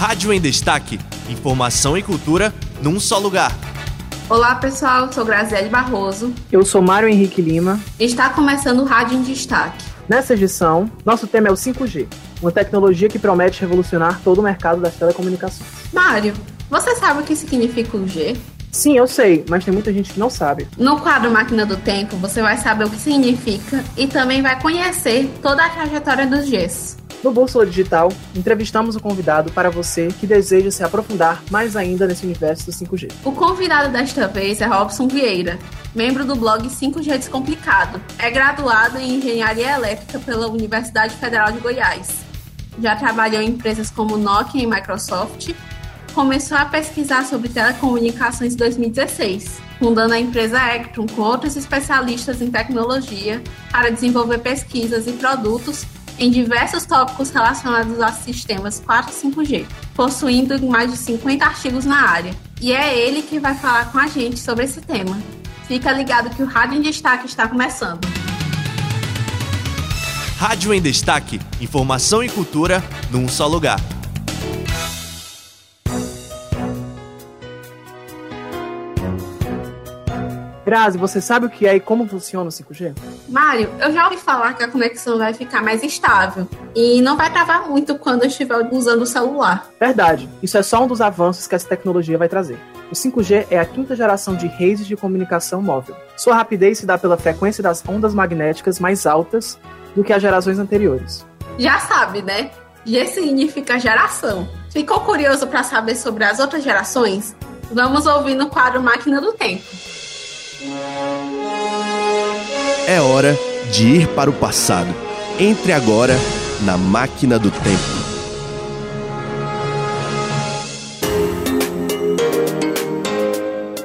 Rádio em Destaque. Informação e cultura num só lugar. Olá pessoal, sou Graziele Barroso. Eu sou Mário Henrique Lima. Está começando o Rádio em Destaque. Nessa edição, nosso tema é o 5G, uma tecnologia que promete revolucionar todo o mercado das telecomunicações. Mário, você sabe o que significa o G? Sim, eu sei, mas tem muita gente que não sabe. No quadro Máquina do Tempo, você vai saber o que significa e também vai conhecer toda a trajetória dos Gs. No Bússola Digital, entrevistamos o convidado para você que deseja se aprofundar mais ainda nesse universo do 5G. O convidado desta vez é Robson Vieira, membro do blog 5G Descomplicado. É graduado em Engenharia Elétrica pela Universidade Federal de Goiás. Já trabalhou em empresas como Nokia e Microsoft. Começou a pesquisar sobre telecomunicações em 2016, fundando a empresa Ectron com outros especialistas em tecnologia para desenvolver pesquisas e produtos em diversos tópicos relacionados a sistemas 4 e 5G, possuindo mais de 50 artigos na área. E é ele que vai falar com a gente sobre esse tema. Fica ligado que o Rádio em Destaque está começando. Rádio em Destaque. Informação e cultura num só lugar. Grazi, você sabe o que é e como funciona o 5G? Mário, eu já ouvi falar que a conexão vai ficar mais estável e não vai travar muito quando eu estiver usando o celular. Verdade, isso é só um dos avanços que essa tecnologia vai trazer. O 5G é a quinta geração de redes de comunicação móvel. Sua rapidez se dá pela frequência das ondas magnéticas mais altas do que as gerações anteriores. Já sabe, né? G significa geração. Ficou curioso para saber sobre as outras gerações? Vamos ouvir no quadro Máquina do Tempo. É hora de ir para o passado. Entre agora na máquina do tempo.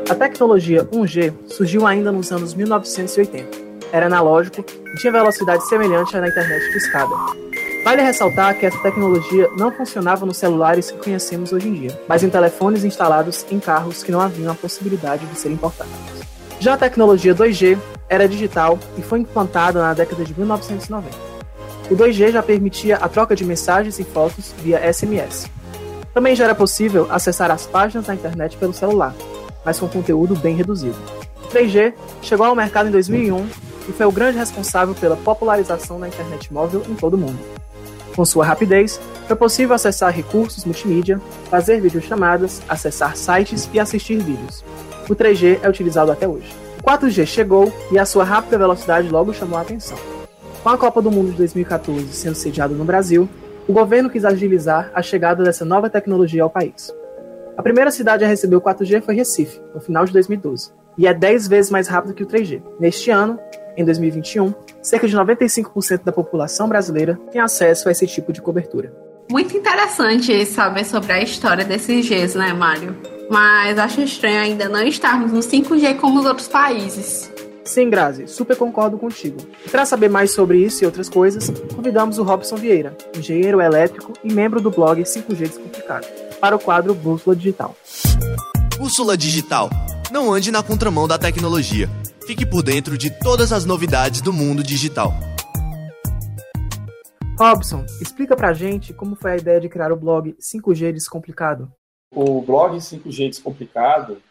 A tecnologia 1G surgiu ainda nos anos 1980. Era analógico e tinha velocidade semelhante à da internet de escada. Vale ressaltar que essa tecnologia não funcionava nos celulares que conhecemos hoje em dia, mas em telefones instalados em carros que não haviam a possibilidade de serem portáteis. Já a tecnologia 2G era digital e foi implantada na década de 1990. O 2G já permitia a troca de mensagens e fotos via SMS. Também já era possível acessar as páginas da internet pelo celular, mas com conteúdo bem reduzido. O 3G chegou ao mercado em 2001 e foi o grande responsável pela popularização da internet móvel em todo o mundo. Com sua rapidez, foi possível acessar recursos multimídia, fazer videochamadas, acessar sites e assistir vídeos. O 3G é utilizado até hoje. O 4G chegou e a sua rápida velocidade logo chamou a atenção. Com a Copa do Mundo de 2014 sendo sediada no Brasil, o governo quis agilizar a chegada dessa nova tecnologia ao país. A primeira cidade a receber o 4G foi Recife, no final de 2012, e é 10 vezes mais rápido que o 3G. Neste ano, em 2021, cerca de 95% da população brasileira tem acesso a esse tipo de cobertura. Muito interessante saber sobre a história desses Gs, né, Mário? Mas acho estranho ainda não estarmos no 5G como os outros países. Sim, Grazi, super concordo contigo. E para saber mais sobre isso e outras coisas, convidamos o Robson Vieira, engenheiro elétrico e membro do blog 5G Descomplicado, para o quadro Bússola Digital. Bússola Digital. Não ande na contramão da tecnologia. Fique por dentro de todas as novidades do mundo digital. Robson, explica pra gente como foi a ideia de criar o blog 5G Descomplicado. O blog 5G Descomplicado,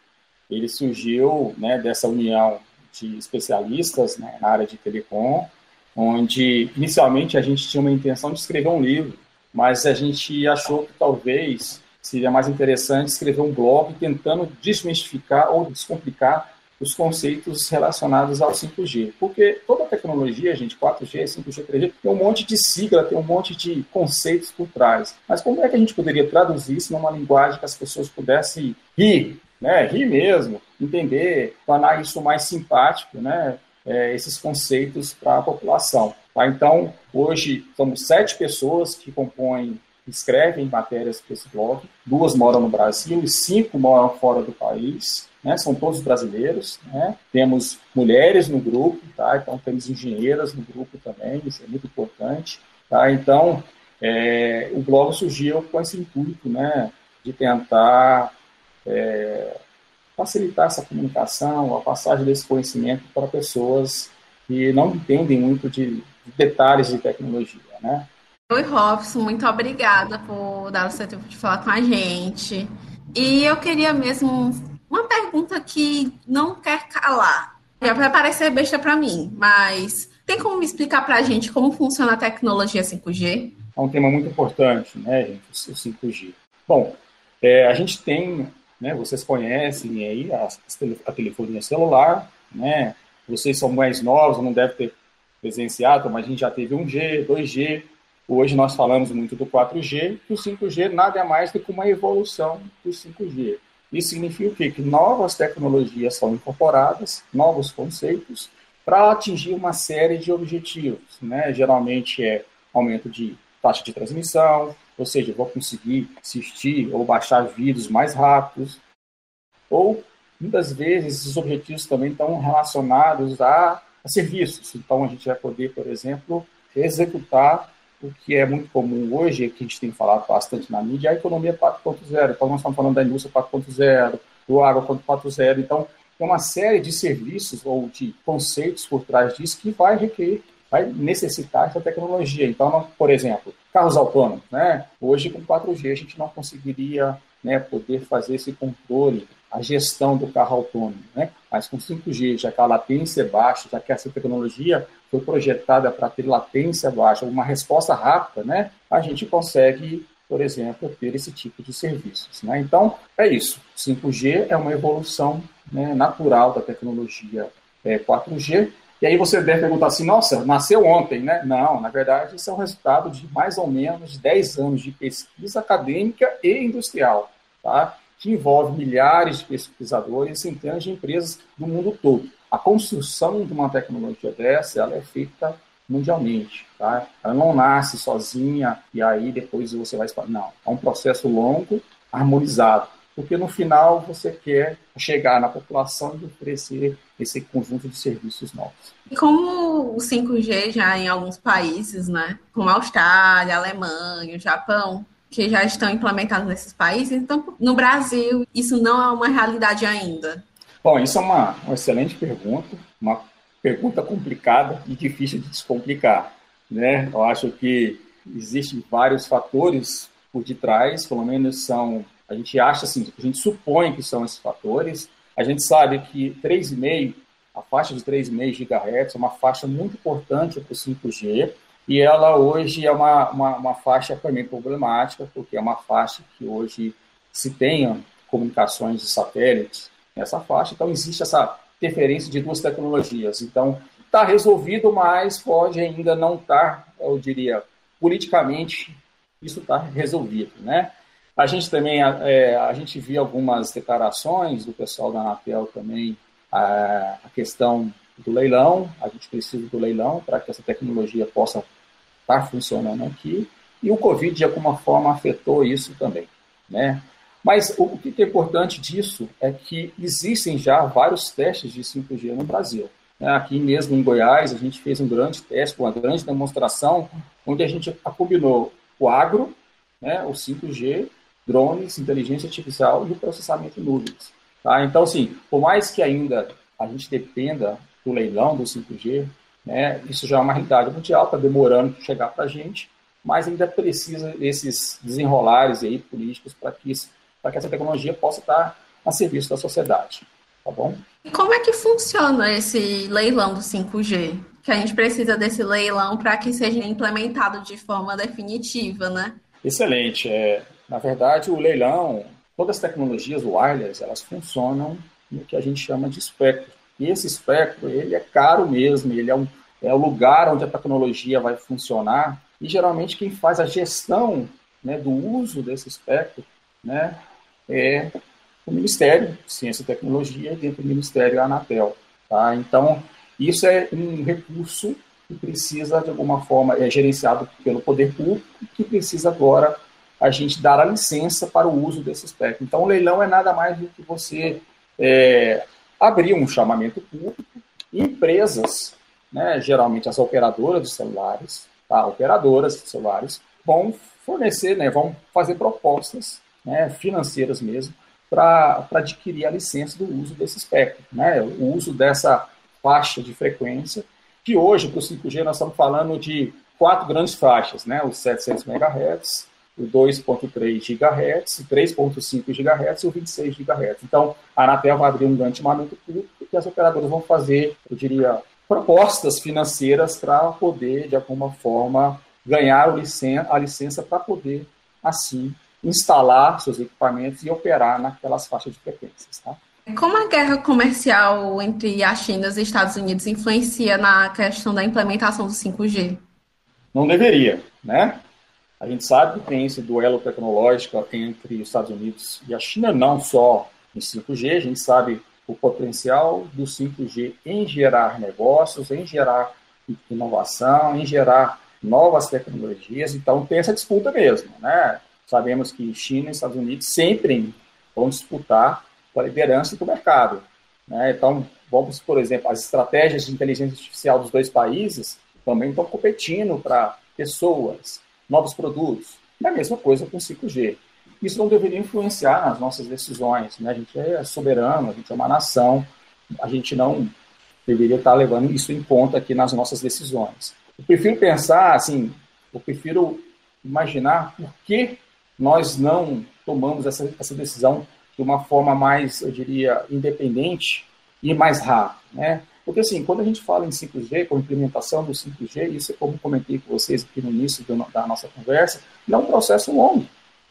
ele surgiu né, dessa união de especialistas né, na área de telecom, onde inicialmente a gente tinha uma intenção de escrever um livro, mas a gente achou que talvez seria mais interessante escrever um blog tentando desmistificar ou descomplicar os conceitos relacionados ao 5G. Porque toda tecnologia, gente, 4G, 5G, 3G, tem um monte de sigla, tem um monte de conceitos por trás. Mas como é que a gente poderia traduzir isso numa linguagem que as pessoas pudessem rir, né? Rir mesmo, entender, tornar isso mais simpático, né? É, esses conceitos para a população. Tá? Então, hoje, somos sete pessoas que compõem escrevem matérias para esse blog. Duas moram no Brasil e cinco moram fora do país. Né? São todos brasileiros. Né? Temos mulheres no grupo, tá? Então temos engenheiras no grupo também. Isso é muito importante. Tá? Então é, o blog surgiu com esse intuito, né? De tentar é, facilitar essa comunicação, a passagem desse conhecimento para pessoas que não entendem muito de, de detalhes de tecnologia, né? Oi, Robson, muito obrigada por dar o seu tempo de falar com a gente. E eu queria mesmo uma pergunta que não quer calar. Já vai parecer besta para mim, mas tem como me explicar para a gente como funciona a tecnologia 5G? É um tema muito importante, né, gente, o 5G. Bom, é, a gente tem, né, vocês conhecem aí a, a telefonia celular, né, vocês são mais novos, não devem ter presenciado, mas a gente já teve 1G, 2G, hoje nós falamos muito do 4G, que o 5G nada é mais do que uma evolução do 5G. Isso significa o quê? Que novas tecnologias são incorporadas, novos conceitos, para atingir uma série de objetivos. Né? Geralmente é aumento de taxa de transmissão, ou seja, vou conseguir assistir ou baixar vídeos mais rápidos, ou muitas vezes esses objetivos também estão relacionados a, a serviços. Então a gente vai poder, por exemplo, executar o que é muito comum hoje, que a gente tem falado bastante na mídia, é a economia 4.0. Então nós estamos falando da indústria 4.0, do agro 4.0. Então tem uma série de serviços ou de conceitos por trás disso que vai requerer vai necessitar essa tecnologia. Então, por exemplo, carros autônomos, né? Hoje com 4G a gente não conseguiria, né, poder fazer esse controle, a gestão do carro autônomo, né? Mas com 5G, já que a latência é baixa, já que essa tecnologia foi projetada para ter latência baixa, uma resposta rápida, né? A gente consegue por exemplo, ter esse tipo de serviços. Né? Então, é isso. 5G é uma evolução né, natural da tecnologia é, 4G e aí você deve perguntar assim, nossa, nasceu ontem, né? Não, na verdade, isso é o resultado de mais ou menos 10 anos de pesquisa acadêmica e industrial, tá? que envolve milhares de pesquisadores e centenas de empresas do mundo todo. A construção de uma tecnologia dessa, ela é feita mundialmente, tá? Ela não nasce sozinha e aí depois você vai... Não, é um processo longo, harmonizado porque no final você quer chegar na população e oferecer esse conjunto de serviços novos. E como o 5G já em alguns países, né, como a Austrália, a Alemanha, o Japão, que já estão implementados nesses países, então no Brasil isso não é uma realidade ainda? Bom, isso é uma, uma excelente pergunta, uma pergunta complicada e difícil de descomplicar, né? Eu acho que existem vários fatores por detrás, pelo menos são a gente acha assim, a gente supõe que são esses fatores. A gente sabe que 3,5, a faixa de 3,5 GHz é uma faixa muito importante para o 5G, e ela hoje é uma, uma, uma, faixa também problemática, porque é uma faixa que hoje se tenha comunicações de satélites nessa faixa, então existe essa interferência de duas tecnologias. Então, está resolvido, mas pode ainda não estar, tá, eu diria, politicamente, isso está resolvido, né? A gente também, é, a gente viu algumas declarações do pessoal da Anatel também, a, a questão do leilão, a gente precisa do leilão para que essa tecnologia possa estar funcionando aqui, e o Covid, de alguma forma, afetou isso também, né? Mas o que é importante disso é que existem já vários testes de 5G no Brasil. Né? Aqui mesmo em Goiás, a gente fez um grande teste, uma grande demonstração, onde a gente combinou o agro, né, o 5G, drones, inteligência artificial e o processamento em nuvens. Tá? Então, assim, por mais que ainda a gente dependa do leilão do 5G, né, isso já é uma realidade mundial, está demorando para chegar para a gente, mas ainda precisa desses desenrolares aí políticos para que, que essa tecnologia possa estar a serviço da sociedade. Tá bom? E como é que funciona esse leilão do 5G? Que a gente precisa desse leilão para que seja implementado de forma definitiva, né? Excelente. É, na verdade, o leilão, todas as tecnologias wireless, elas funcionam no que a gente chama de espectro. E esse espectro, ele é caro mesmo, ele é, um, é o lugar onde a tecnologia vai funcionar. E geralmente quem faz a gestão né, do uso desse espectro né, é o Ministério Ciência e Tecnologia, dentro do Ministério Anatel. Tá? Então, isso é um recurso que precisa, de alguma forma, é gerenciado pelo poder público, que precisa agora a gente dar a licença para o uso desse espectro. Então, o leilão é nada mais do que você é, abrir um chamamento público empresas, né, geralmente as operadoras de celulares, tá, operadoras de celulares, vão fornecer, né, vão fazer propostas né, financeiras mesmo para adquirir a licença do uso desse espectro, né, o uso dessa faixa de frequência, que hoje, para o 5G, nós estamos falando de quatro grandes faixas, né? Os 700 MHz, o 2.3 GHz, o 3.5 GHz e o 26 GHz. Então, a Anatel vai abrir um grande chamamento público que as operadoras vão fazer, eu diria, propostas financeiras para poder, de alguma forma, ganhar a licença para poder, assim, instalar seus equipamentos e operar naquelas faixas de frequências. Tá? Como a guerra comercial entre a China e os Estados Unidos influencia na questão da implementação do 5G? Não deveria, né? A gente sabe que tem esse duelo tecnológico entre os Estados Unidos e a China, não só em 5G, a gente sabe o potencial do 5G em gerar negócios, em gerar inovação, em gerar novas tecnologias. Então, tem essa disputa mesmo. Né? Sabemos que China e Estados Unidos sempre vão disputar a liderança do mercado. Né? Então, vamos, por exemplo, as estratégias de inteligência artificial dos dois países também estão competindo para pessoas, novos produtos. É a mesma coisa com o 5G. Isso não deveria influenciar nas nossas decisões. Né? A gente é soberano, a gente é uma nação, a gente não deveria estar levando isso em conta aqui nas nossas decisões. Eu prefiro pensar, assim, eu prefiro imaginar por que nós não tomamos essa, essa decisão de uma forma mais, eu diria, independente e mais rápida, né? Porque, assim, quando a gente fala em 5G, com implementação do 5G, isso é como comentei com vocês aqui no início da nossa conversa, é um processo longo.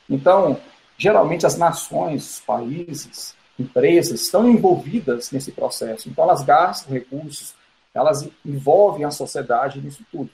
Então, geralmente as nações, países, empresas estão envolvidas nesse processo. Então, elas gastam recursos, elas envolvem a sociedade nisso tudo.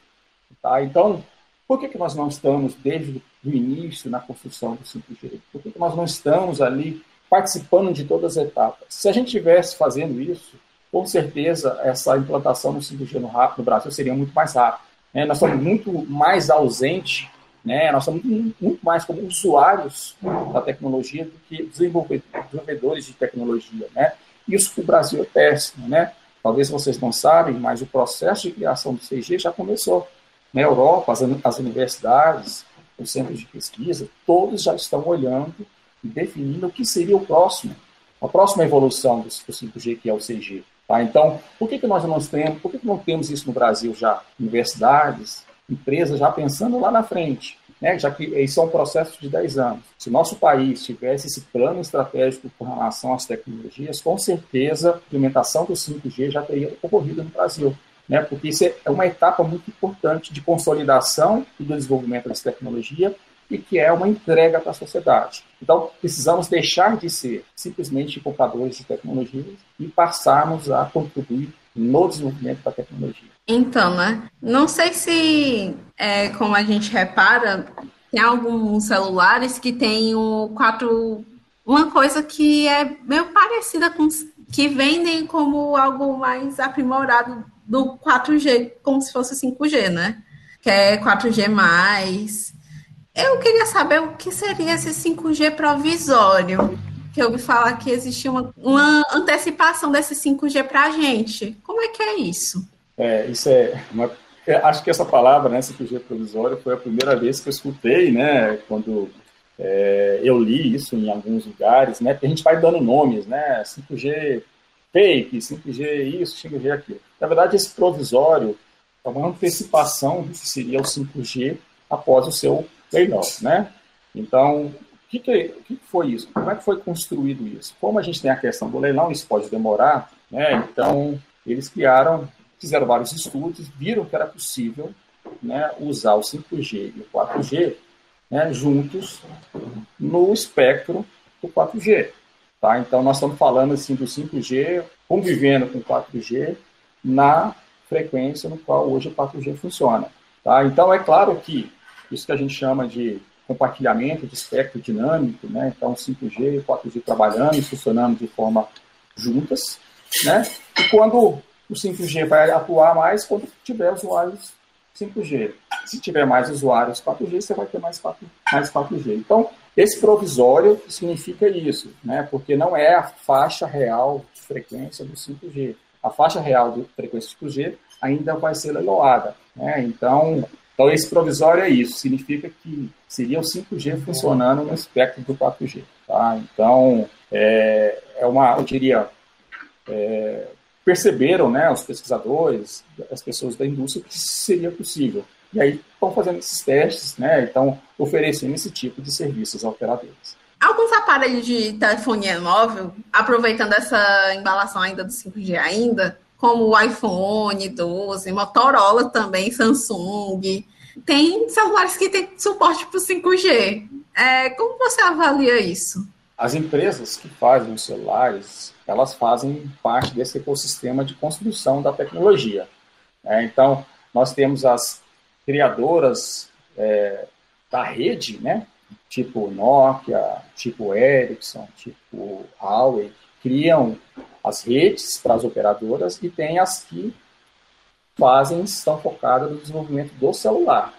Tá? Então, por que, que nós não estamos, desde o início, na construção do 5G? Por que, nós não estamos ali participando de todas as etapas? Se a gente estivesse fazendo isso, com certeza essa implantação do 5G no, no Brasil seria muito mais rápida. Né? Nós somos muito mais ausentes né? Nós somos muito, mais como usuários da tecnologia do que desenvolvedores de tecnologia. Né? Isso que o Brasil é péssimo. Né? Talvez vocês não sabem, mas o processo de criação do 6G já começou. Na Europa, as, as universidades, os centros de pesquisa, todos já estão olhando e definindo o que seria o próximo, a próxima evolução do, do 5G, que é o 6G. Tá? Então, por que, que nós não temos, por que, que não temos isso no Brasil já? Universidades, empresas já pensando lá na frente, né? já que isso é um processo de 10 anos. Se nosso país tivesse esse plano estratégico com relação às tecnologias, com certeza a implementação do 5G já teria ocorrido no Brasil. Né? Porque isso é uma etapa muito importante de consolidação e do desenvolvimento dessa tecnologia e que é uma entrega para a sociedade. Então, precisamos deixar de ser simplesmente compradores de tecnologias e passarmos a contribuir no desenvolvimento da tecnologia. Então, né? Não sei se, é, como a gente repara, tem alguns celulares que tem o 4. Uma coisa que é meio parecida com. que vendem como algo mais aprimorado do 4G, como se fosse 5G, né? Que é 4G. Eu queria saber o que seria esse 5G provisório. Que eu ouvi falar que existia uma, uma antecipação desse 5G para a gente. Como é que é isso? É, isso é uma, é, acho que essa palavra, né, 5G provisório, foi a primeira vez que eu escutei, né, quando é, eu li isso em alguns lugares, né, porque a gente vai dando nomes, né, 5G fake, 5G isso, 5G aquilo. Na verdade, esse provisório é uma antecipação do que seria o 5G após o seu leilão, né? Então, o que, que, que foi isso? Como é que foi construído isso? Como a gente tem a questão do leilão, isso pode demorar, né? Então, eles criaram fizeram vários estudos, viram que era possível né, usar o 5G e o 4G né, juntos no espectro do 4G. Tá? Então, nós estamos falando assim, do 5G convivendo com o 4G na frequência no qual hoje o 4G funciona. Tá? Então, é claro que isso que a gente chama de compartilhamento de espectro dinâmico, né? então 5G e 4G trabalhando e funcionando de forma juntas, né? E quando o 5G vai atuar mais quando tiver usuários 5G. Se tiver mais usuários 4G, você vai ter mais 4, mais 4G. Então, esse provisório significa isso, né? porque não é a faixa real de frequência do 5G. A faixa real de frequência 5G ainda vai ser leiloada. Né? Então, então, esse provisório é isso, significa que seria o 5G funcionando no espectro do 4G. Tá? Então, é, é uma, eu diria, é, perceberam, né, os pesquisadores, as pessoas da indústria, que seria possível. E aí estão fazendo esses testes, né? Então, oferecendo esse tipo de serviços aos operadores. Alguns aparelhos de telefonia móvel, aproveitando essa embalação ainda do 5G ainda, como o iPhone 12, Motorola também, Samsung, tem celulares que têm suporte para o 5G. É, como você avalia isso? As empresas que fazem os celulares, elas fazem parte desse ecossistema de construção da tecnologia. Né? Então, nós temos as criadoras é, da rede, né? tipo Nokia, tipo Ericsson, tipo Huawei, criam as redes para as operadoras e tem as que fazem, estão focadas no desenvolvimento do celular.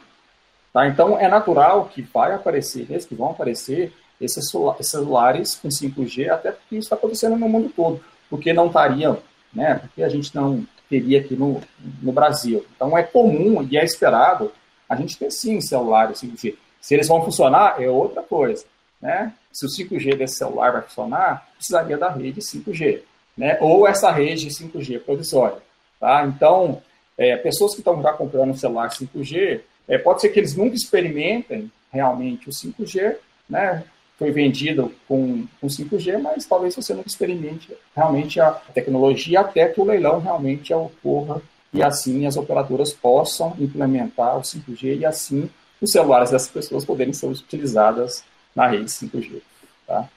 Tá? Então, é natural que vai aparecer, que vão aparecer, esses celulares com 5G, até porque isso está acontecendo no mundo todo, porque não estariam, né? Porque a gente não teria aqui no, no Brasil. Então é comum e é esperado a gente ter sim celulares 5G. Se eles vão funcionar, é outra coisa, né? Se o 5G desse celular vai funcionar, precisaria da rede 5G, né? Ou essa rede 5G provisória, tá? Então, é, pessoas que estão já comprando um celular 5G, é, pode ser que eles nunca experimentem realmente o 5G, né? Foi vendido com, com 5G, mas talvez você não experimente realmente a tecnologia até que o leilão realmente ocorra e assim as operadoras possam implementar o 5G e assim os celulares dessas pessoas poderem ser utilizadas na rede 5G. Tá?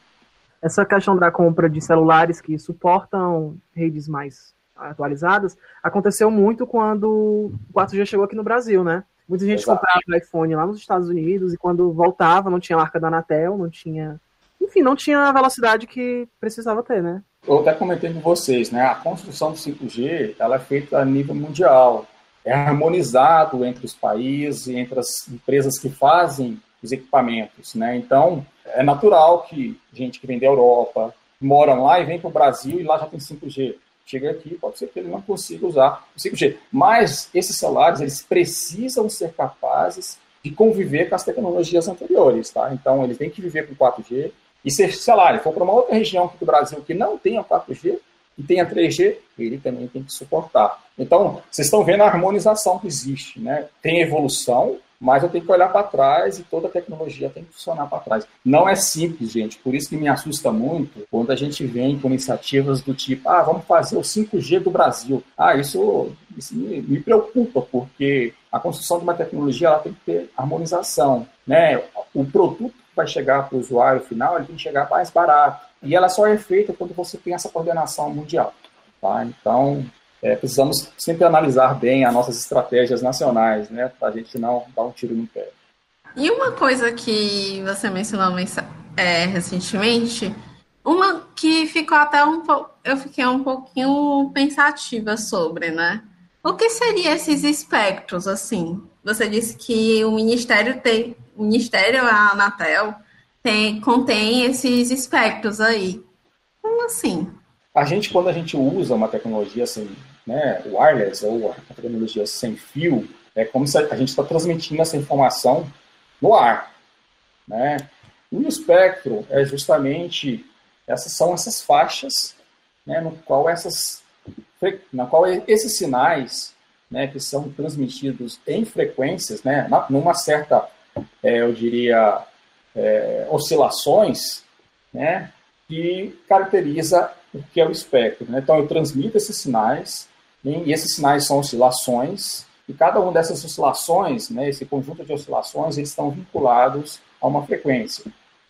Essa questão da compra de celulares que suportam redes mais atualizadas aconteceu muito quando o 4G chegou aqui no Brasil, né? Muita gente Exato. comprava iPhone lá nos Estados Unidos e quando voltava não tinha marca da Anatel, não tinha. Enfim, não tinha a velocidade que precisava ter, né? Eu até comentei com vocês, né? A construção do 5G ela é feita a nível mundial. É harmonizado entre os países, entre as empresas que fazem os equipamentos, né? Então, é natural que gente que vem da Europa, moram lá e vem para o Brasil e lá já tem 5G chega aqui, pode ser que ele não consiga usar o 5G. Mas esses celulares, eles precisam ser capazes de conviver com as tecnologias anteriores, tá? Então, eles têm que viver com 4G. E se, sei lá, ele for para uma outra região do Brasil que não tenha 4G e tenha 3G, ele também tem que suportar. Então, vocês estão vendo a harmonização que existe, né? Tem evolução, mas eu tenho que olhar para trás e toda a tecnologia tem que funcionar para trás. Não é simples, gente, por isso que me assusta muito quando a gente vem com iniciativas do tipo, ah, vamos fazer o 5G do Brasil. Ah, isso, isso me, me preocupa, porque a construção de uma tecnologia ela tem que ter harmonização. Né? O produto que vai chegar para o usuário final ele tem que chegar mais barato. E ela só é feita quando você tem essa coordenação mundial. Tá? Então, é, precisamos sempre analisar bem as nossas estratégias nacionais, né, para a gente não dar um tiro no pé. E uma coisa que você mencionou é, recentemente, uma que ficou até um pouco, eu fiquei um pouquinho pensativa sobre, né? O que seriam esses espectros, assim? Você disse que o Ministério tem, o Ministério, a Anatel, tem, contém esses espectros aí. Como assim? A gente, quando a gente usa uma tecnologia assim, né, wireless ou a tecnologia sem fio, é como se a gente está transmitindo essa informação no ar. Né? E o espectro é justamente essas são essas faixas, né, no qual essas na qual esses sinais, né, que são transmitidos em frequências, né, numa certa, é, eu diria, é, oscilações, né, que caracteriza o que é o espectro. Né? Então eu transmito esses sinais e esses sinais são oscilações, e cada uma dessas oscilações, né, esse conjunto de oscilações, eles estão vinculados a uma frequência.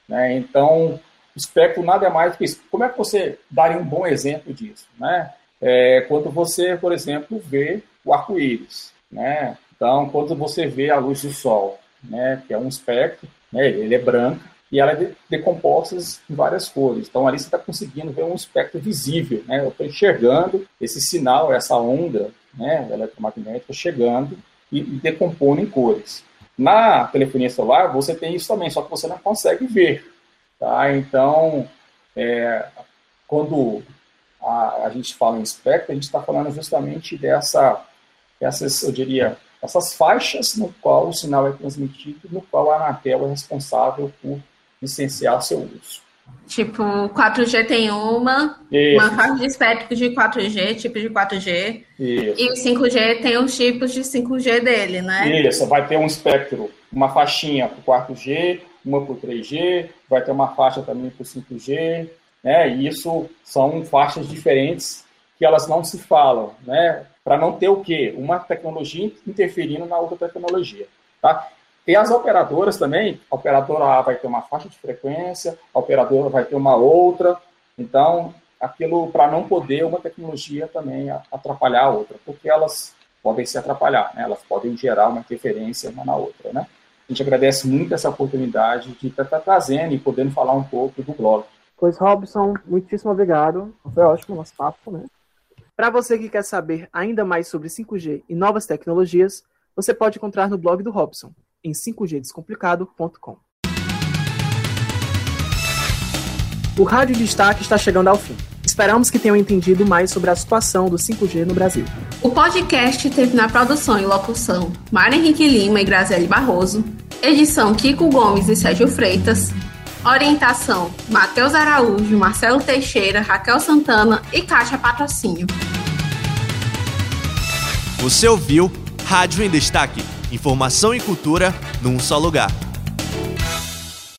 Né? Então, espectro nada é mais do que isso. Como é que você daria um bom exemplo disso? Né? É quando você, por exemplo, vê o arco-íris. Né? Então, quando você vê a luz do sol, né, que é um espectro, né, ele é branco, e ela é decomposta em várias cores. Então ali você está conseguindo ver um espectro visível, né? Eu estou enxergando esse sinal, essa onda, né, eletromagnética chegando e, e decompondo em cores. Na telefonia celular você tem isso também, só que você não consegue ver, tá? Então, é, quando a, a, gente fala em espectro, a gente está falando justamente dessa, essas, eu diria, essas faixas no qual o sinal é transmitido, no qual a Anatel é responsável por licenciar seu uso. Tipo, 4G tem uma, Isso. uma faixa de espectro de 4G, tipo de 4G. Isso. E o 5G tem os tipos de 5G dele, né? Isso, vai ter um espectro, uma faixinha para o 4G, uma para o 3G, vai ter uma faixa também para o 5G, né? E isso são faixas diferentes que elas não se falam, né? Para não ter o quê? Uma tecnologia interferindo na outra tecnologia, tá? E as operadoras também, a operadora A vai ter uma faixa de frequência, a operadora vai ter uma outra. Então, aquilo para não poder uma tecnologia também atrapalhar a outra, porque elas podem se atrapalhar, né? elas podem gerar uma interferência uma na outra. Né? A gente agradece muito essa oportunidade de estar tá, tá trazendo e podendo falar um pouco do blog. Pois, Robson, muitíssimo obrigado. Foi ótimo o nosso papo, né? Para você que quer saber ainda mais sobre 5G e novas tecnologias, você pode encontrar no blog do Robson, em 5gdescomplicado.com. O Rádio Destaque está chegando ao fim. Esperamos que tenham entendido mais sobre a situação do 5G no Brasil. O podcast teve na produção e locução Mário Henrique Lima e Graziele Barroso, edição Kiko Gomes e Sérgio Freitas, orientação Matheus Araújo, Marcelo Teixeira, Raquel Santana e Caixa Patrocínio. Você ouviu Rádio em Destaque Informação e cultura num só lugar.